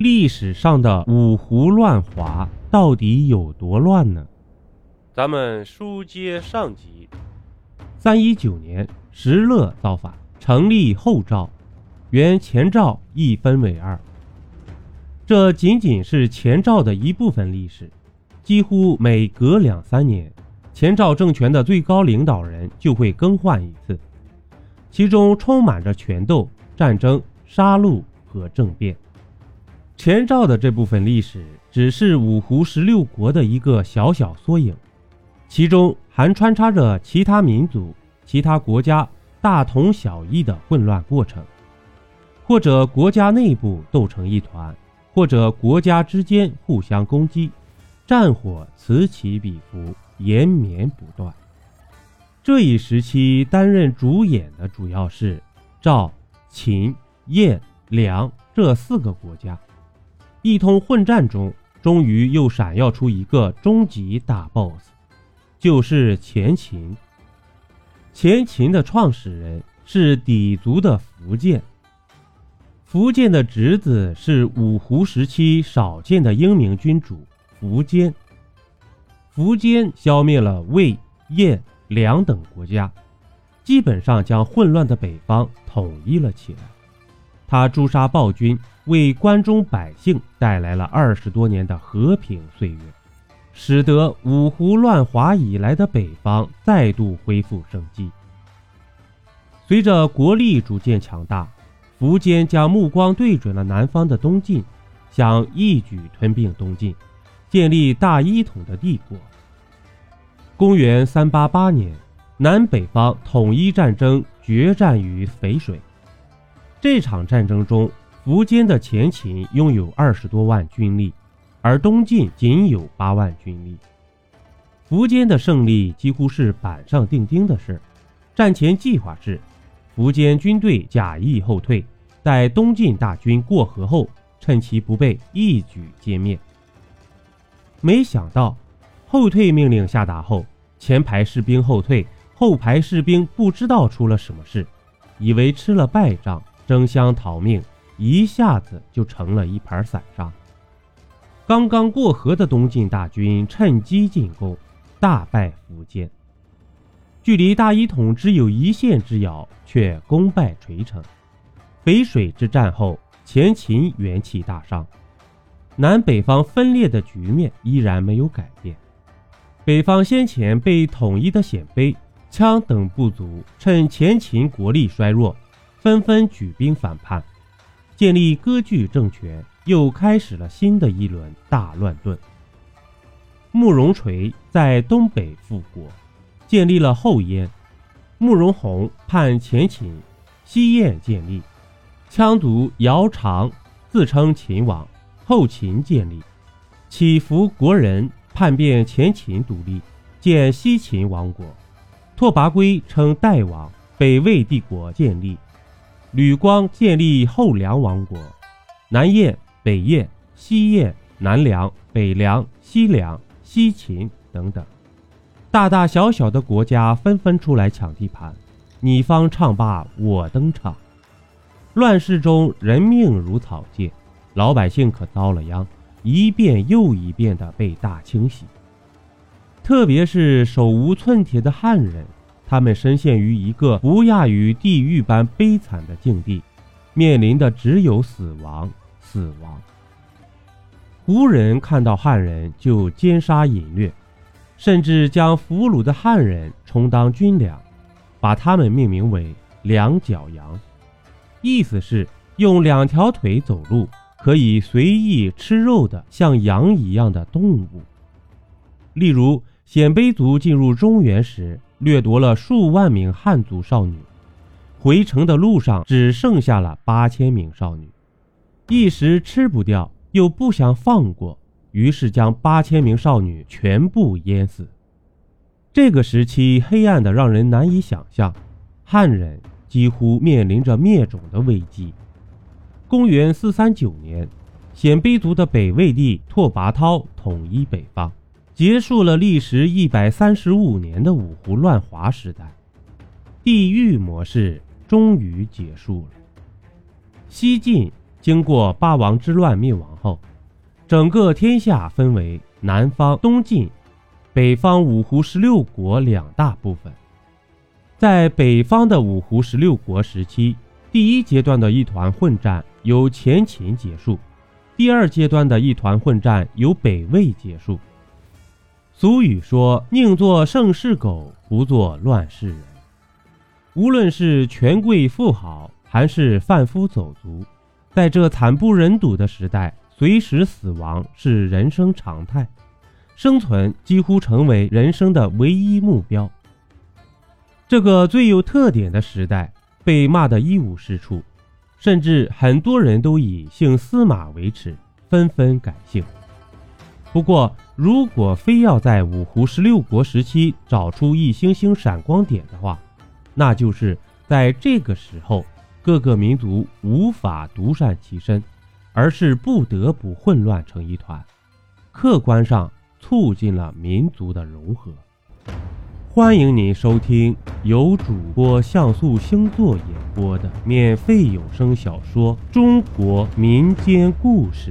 历史上的五胡乱华到底有多乱呢？咱们书接上集。三一九年，石勒造反，成立后赵，原前赵一分为二。这仅仅是前赵的一部分历史，几乎每隔两三年，前赵政权的最高领导人就会更换一次，其中充满着权斗、战争、杀戮和政变。前赵的这部分历史只是五胡十六国的一个小小缩影，其中还穿插着其他民族、其他国家大同小异的混乱过程，或者国家内部斗成一团，或者国家之间互相攻击，战火此起彼伏，延绵不断。这一时期担任主演的主要是赵、秦、燕、梁这四个国家。一通混战中，终于又闪耀出一个终极大 BOSS，就是前秦。前秦的创始人是氐族的苻建，苻建的侄子是五胡时期少见的英明君主苻坚。苻坚消灭了魏、燕、梁等国家，基本上将混乱的北方统一了起来。他诛杀暴君。为关中百姓带来了二十多年的和平岁月，使得五胡乱华以来的北方再度恢复生机。随着国力逐渐强大，苻坚将目光对准了南方的东晋，想一举吞并东晋，建立大一统的帝国。公元三八八年，南北方统一战争决战于淝水。这场战争中。苻坚的前秦拥有二十多万军力，而东晋仅有八万军力。苻坚的胜利几乎是板上钉钉的事。战前计划是，苻坚军队假意后退，待东晋大军过河后，趁其不备，一举歼灭。没想到，后退命令下达后，前排士兵后退，后排士兵不知道出了什么事，以为吃了败仗，争相逃命。一下子就成了一盘散沙。刚刚过河的东晋大军趁机进攻，大败苻坚，距离大一统只有一线之遥，却功败垂成。淝水之战后，前秦元气大伤，南北方分裂的局面依然没有改变。北方先前被统一的鲜卑、羌等部族，趁前秦国力衰弱，纷纷举兵反叛。建立割据政权，又开始了新的一轮大乱炖。慕容垂在东北复国，建立了后燕；慕容宏叛前秦，西燕建立；羌族姚苌自称秦王，后秦建立；乞伏国人叛变前秦独立，建西秦王国；拓跋圭称代王，北魏帝国建立。吕光建立后梁王国，南燕、北燕、西燕、南梁、北梁、西梁、西秦等等，大大小小的国家纷纷出来抢地盘，你方唱罢我登场，乱世中人命如草芥，老百姓可遭了殃，一遍又一遍的被大清洗。特别是手无寸铁的汉人。他们深陷于一个不亚于地狱般悲惨的境地，面临的只有死亡，死亡。胡人看到汉人就奸杀淫掠，甚至将俘虏的汉人充当军粮，把他们命名为“两脚羊”，意思是用两条腿走路，可以随意吃肉的像羊一样的动物。例如，鲜卑族进入中原时。掠夺了数万名汉族少女，回城的路上只剩下了八千名少女，一时吃不掉，又不想放过，于是将八千名少女全部淹死。这个时期黑暗的让人难以想象，汉人几乎面临着灭种的危机。公元四三九年，鲜卑族的北魏帝拓跋焘统一北方。结束了历时一百三十五年的五胡乱华时代，地狱模式终于结束了。西晋经过八王之乱灭亡后，整个天下分为南方东晋、北方五胡十六国两大部分。在北方的五胡十六国时期，第一阶段的一团混战由前秦结束，第二阶段的一团混战由北魏结束。俗语说：“宁做盛世狗，不做乱世人。”无论是权贵富豪，还是贩夫走卒，在这惨不忍睹的时代，随时死亡是人生常态，生存几乎成为人生的唯一目标。这个最有特点的时代，被骂得一无是处，甚至很多人都以姓司马为耻，纷纷改姓。不过，如果非要在五胡十六国时期找出一星星闪光点的话，那就是在这个时候，各个民族无法独善其身，而是不得不混乱成一团，客观上促进了民族的融合。欢迎您收听由主播像素星座演播的免费有声小说《中国民间故事》。